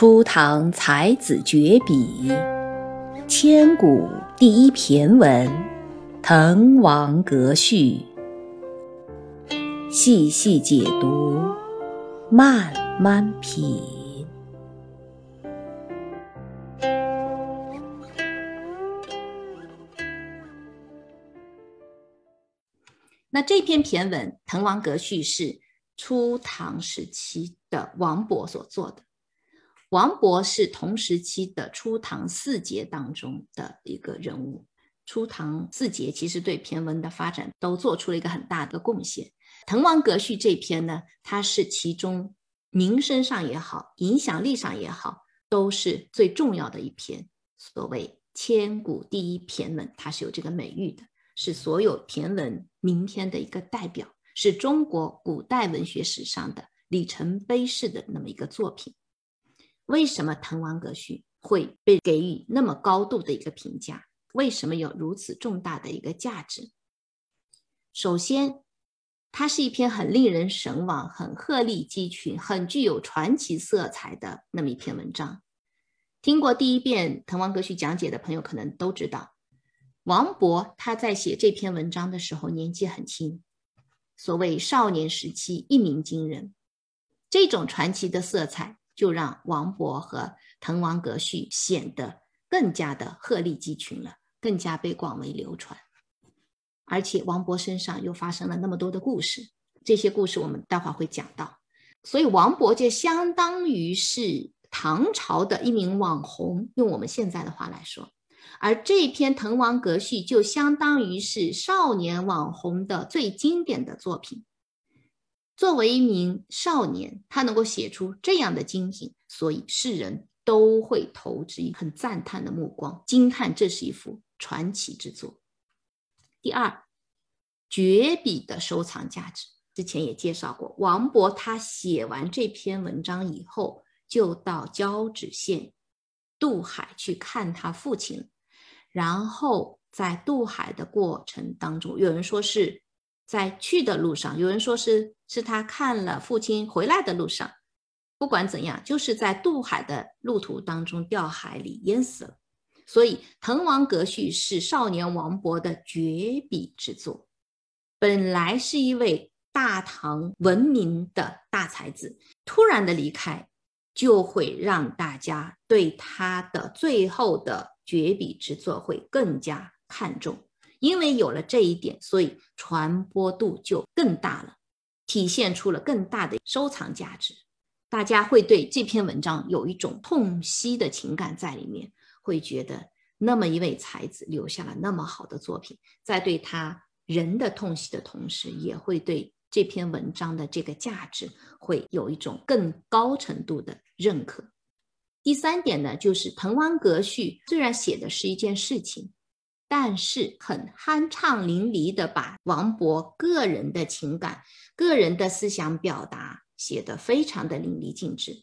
初唐才子绝笔，千古第一骈文《滕王阁序》，细细解读，慢慢品。那这篇骈文《滕王阁序》是初唐时期的王勃所做的。王勃是同时期的初唐四杰当中的一个人物。初唐四杰其实对骈文的发展都做出了一个很大的贡献。《滕王阁序》这篇呢，它是其中名声上也好，影响力上也好，都是最重要的一篇。所谓千古第一骈文，它是有这个美誉的，是所有骈文名篇的一个代表，是中国古代文学史上的里程碑式的那么一个作品。为什么《滕王阁序》会被给予那么高度的一个评价？为什么有如此重大的一个价值？首先，它是一篇很令人神往、很鹤立鸡群、很具有传奇色彩的那么一篇文章。听过第一遍《滕王阁序》讲解的朋友可能都知道，王勃他在写这篇文章的时候年纪很轻，所谓少年时期一鸣惊人，这种传奇的色彩。就让王勃和《滕王阁序》显得更加的鹤立鸡群了，更加被广为流传。而且王勃身上又发生了那么多的故事，这些故事我们待会儿会讲到。所以王勃就相当于是唐朝的一名网红，用我们现在的话来说，而这篇《滕王阁序》就相当于是少年网红的最经典的作品。作为一名少年，他能够写出这样的精品，所以世人都会投之以很赞叹的目光，惊叹这是一幅传奇之作。第二，绝笔的收藏价值，之前也介绍过。王勃他写完这篇文章以后，就到交趾县渡海去看他父亲，然后在渡海的过程当中，有人说是。在去的路上，有人说是是他看了父亲回来的路上。不管怎样，就是在渡海的路途当中掉海里淹死了。所以《滕王阁序》是少年王勃的绝笔之作。本来是一位大唐闻名的大才子，突然的离开，就会让大家对他的最后的绝笔之作会更加看重。因为有了这一点，所以传播度就更大了，体现出了更大的收藏价值。大家会对这篇文章有一种痛惜的情感在里面，会觉得那么一位才子留下了那么好的作品，在对他人的痛惜的同时，也会对这篇文章的这个价值会有一种更高程度的认可。第三点呢，就是《滕王阁序》虽然写的是一件事情。但是很酣畅淋漓的把王勃个人的情感、个人的思想表达写得非常的淋漓尽致。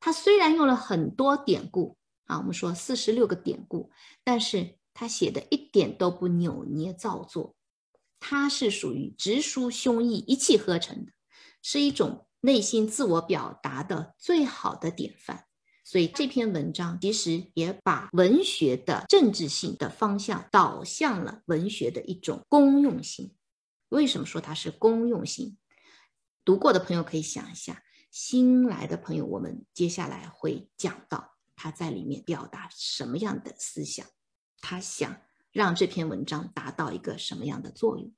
他虽然用了很多典故啊，我们说四十六个典故，但是他写的一点都不扭捏造作，他是属于直抒胸臆、一气呵成的，是一种内心自我表达的最好的典范。所以这篇文章其实也把文学的政治性的方向导向了文学的一种公用性。为什么说它是公用性？读过的朋友可以想一下，新来的朋友，我们接下来会讲到他在里面表达什么样的思想，他想让这篇文章达到一个什么样的作用。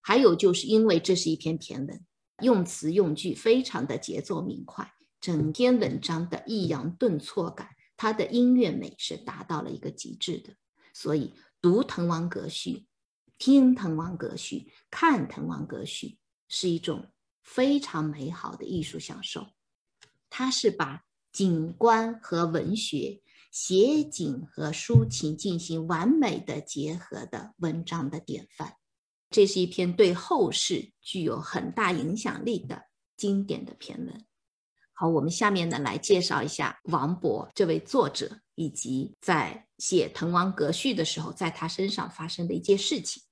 还有就是因为这是一篇骈文，用词用句非常的节奏明快。整篇文章的抑扬顿挫感，它的音乐美是达到了一个极致的，所以读《滕王阁序》、听《滕王阁序》、看《滕王阁序》是一种非常美好的艺术享受。它是把景观和文学、写景和抒情进行完美的结合的文章的典范。这是一篇对后世具有很大影响力的经典的篇文。好，我们下面呢来介绍一下王勃这位作者，以及在写《滕王阁序》的时候，在他身上发生的一件事情。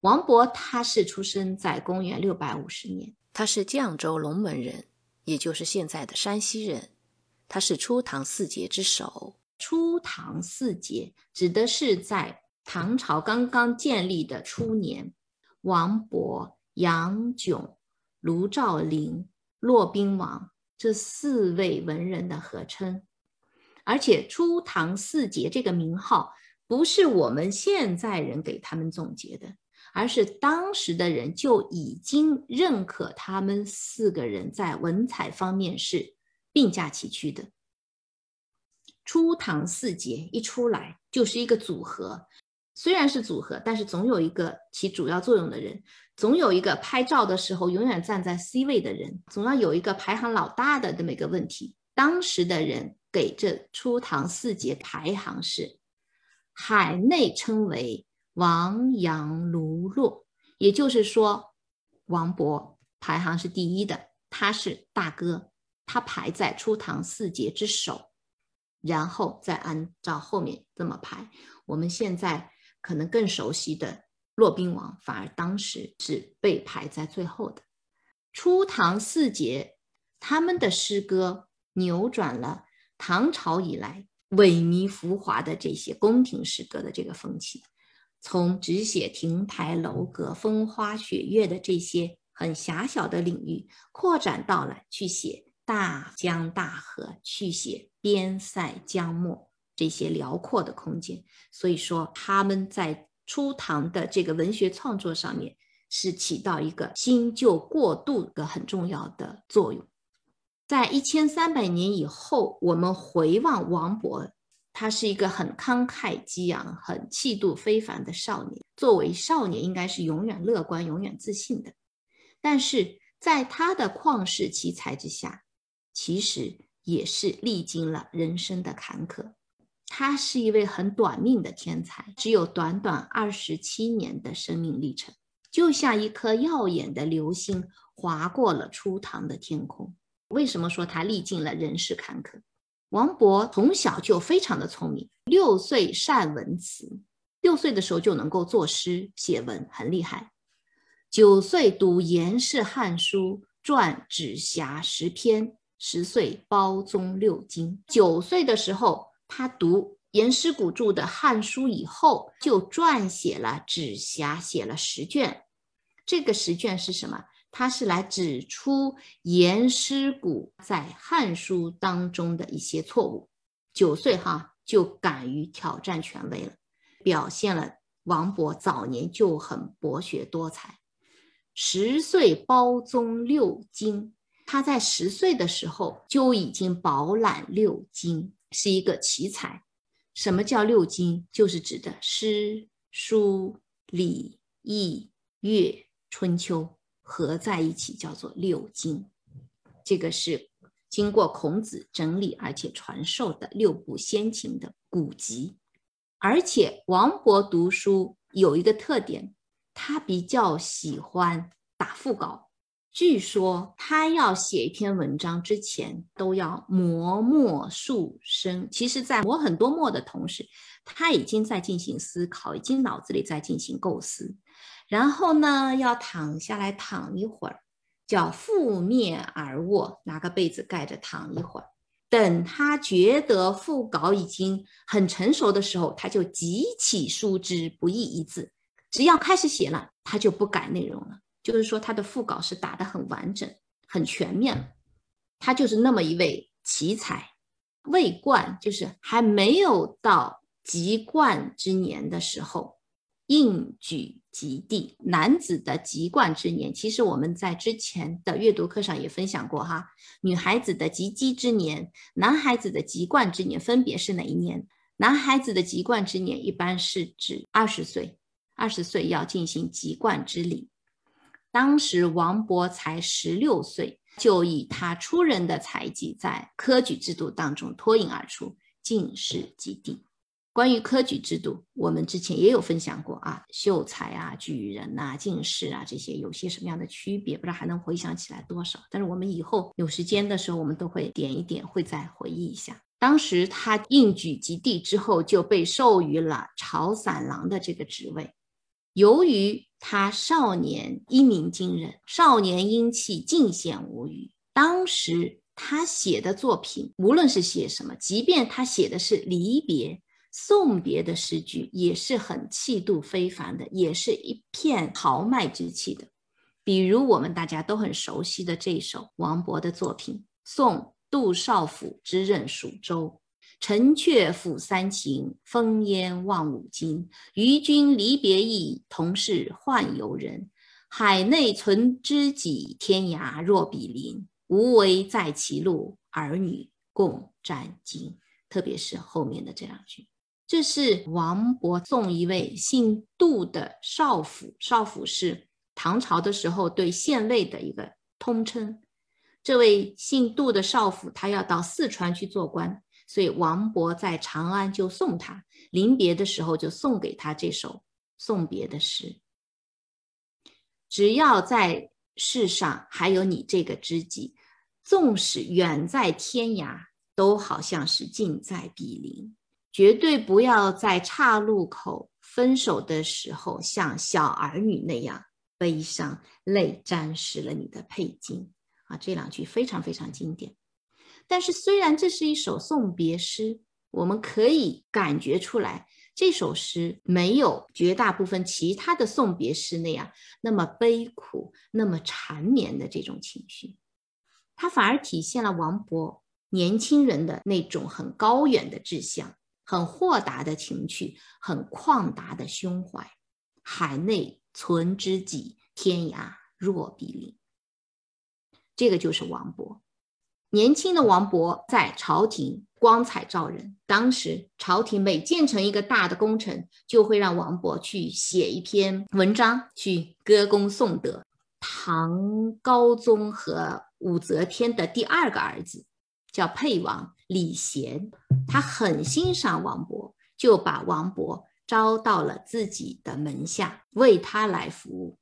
王勃他是出生在公元六百五十年，他是绛州龙门人，也就是现在的山西人。他是初唐四杰之首。初唐四杰指的是在唐朝刚刚建立的初年，王勃、杨炯、卢照邻、骆宾王这四位文人的合称。而且“初唐四杰”这个名号不是我们现在人给他们总结的，而是当时的人就已经认可他们四个人在文采方面是并驾齐驱的。初唐四杰一出来就是一个组合，虽然是组合，但是总有一个起主要作用的人，总有一个拍照的时候永远站在 C 位的人，总要有一个排行老大的这么一个问题。当时的人。给这初唐四杰排行是，海内称为王杨卢骆，也就是说，王勃排行是第一的，他是大哥，他排在初唐四杰之首，然后再按照后面这么排。我们现在可能更熟悉的骆宾王，反而当时是被排在最后的。初唐四杰他们的诗歌扭转了。唐朝以来萎靡浮华的这些宫廷诗歌的这个风气，从只写亭台楼阁、风花雪月的这些很狭小的领域，扩展到了去写大江大河、去写边塞江漠这些辽阔的空间。所以说，他们在初唐的这个文学创作上面是起到一个新旧过渡的很重要的作用。在一千三百年以后，我们回望王勃，他是一个很慷慨激昂、很气度非凡的少年。作为少年，应该是永远乐观、永远自信的。但是在他的旷世奇才之下，其实也是历经了人生的坎坷。他是一位很短命的天才，只有短短二十七年的生命历程，就像一颗耀眼的流星划过了初唐的天空。为什么说他历尽了人世坎坷？王勃从小就非常的聪明，六岁善文辞，六岁的时候就能够作诗写文，很厉害。九岁读颜氏汉书，撰指辖十篇。十岁包宗六经。九岁的时候，他读颜师古著的汉书以后，就撰写了指辖，写了十卷。这个十卷是什么？他是来指出颜师古在《汉书》当中的一些错误。九岁哈就敢于挑战权威了，表现了王勃早年就很博学多才。十岁包宗六经，他在十岁的时候就已经饱览六经，是一个奇才。什么叫六经？就是指的诗、书、礼、易、乐、春秋。合在一起叫做六经，这个是经过孔子整理而且传授的六部先秦的古籍。而且王勃读书有一个特点，他比较喜欢打腹稿。据说他要写一篇文章之前都要磨墨数声，其实，在磨很多墨的同时，他已经在进行思考，已经脑子里在进行构思。然后呢，要躺下来躺一会儿，叫覆面而卧，拿个被子盖着躺一会儿。等他觉得腹稿已经很成熟的时候，他就急起书之，不易一字。只要开始写了，他就不改内容了。就是说，他的副稿是打得很完整、很全面。他就是那么一位奇才，未冠，就是还没有到及冠之年的时候。应举及第，男子的及冠之年，其实我们在之前的阅读课上也分享过哈。女孩子的及笄之年，男孩子的及冠之年分别是哪一年？男孩子的及冠之年一般是指二十岁，二十岁要进行及冠之礼。当时王勃才十六岁，就以他出人的才技，在科举制度当中脱颖而出，进士及第。关于科举制度，我们之前也有分享过啊，秀才啊、举人呐、进士啊这些有些什么样的区别？不知道还能回想起来多少？但是我们以后有时间的时候，我们都会点一点，会再回忆一下。当时他应举及第之后，就被授予了朝散郎的这个职位。由于他少年一鸣惊人，少年英气尽显无余，当时。他写的作品，无论是写什么，即便他写的是离别、送别的诗句，也是很气度非凡的，也是一片豪迈之气的。比如我们大家都很熟悉的这首王勃的作品《送杜少府之任蜀州》：“城阙辅三秦，烽烟望五津。与君离别意，同是宦游人。海内存知己，天涯若比邻。”无为在歧路，儿女共沾巾。特别是后面的这两句，这是王勃送一位姓杜的少府。少府是唐朝的时候对县尉的一个通称。这位姓杜的少府，他要到四川去做官，所以王勃在长安就送他。临别的时候，就送给他这首送别的诗。只要在世上还有你这个知己。纵使远在天涯，都好像是近在比邻。绝对不要在岔路口分手的时候，像小儿女那样悲伤，泪沾湿了你的佩巾啊！这两句非常非常经典。但是，虽然这是一首送别诗，我们可以感觉出来，这首诗没有绝大部分其他的送别诗那样那么悲苦、那么缠绵的这种情绪。它反而体现了王勃年轻人的那种很高远的志向，很豁达的情趣，很旷达的胸怀。海内存知己，天涯若比邻。这个就是王勃。年轻的王勃在朝廷光彩照人。当时朝廷每建成一个大的工程，就会让王勃去写一篇文章，去歌功颂德。唐高宗和武则天的第二个儿子叫沛王李贤，他很欣赏王勃，就把王勃招到了自己的门下，为他来服务。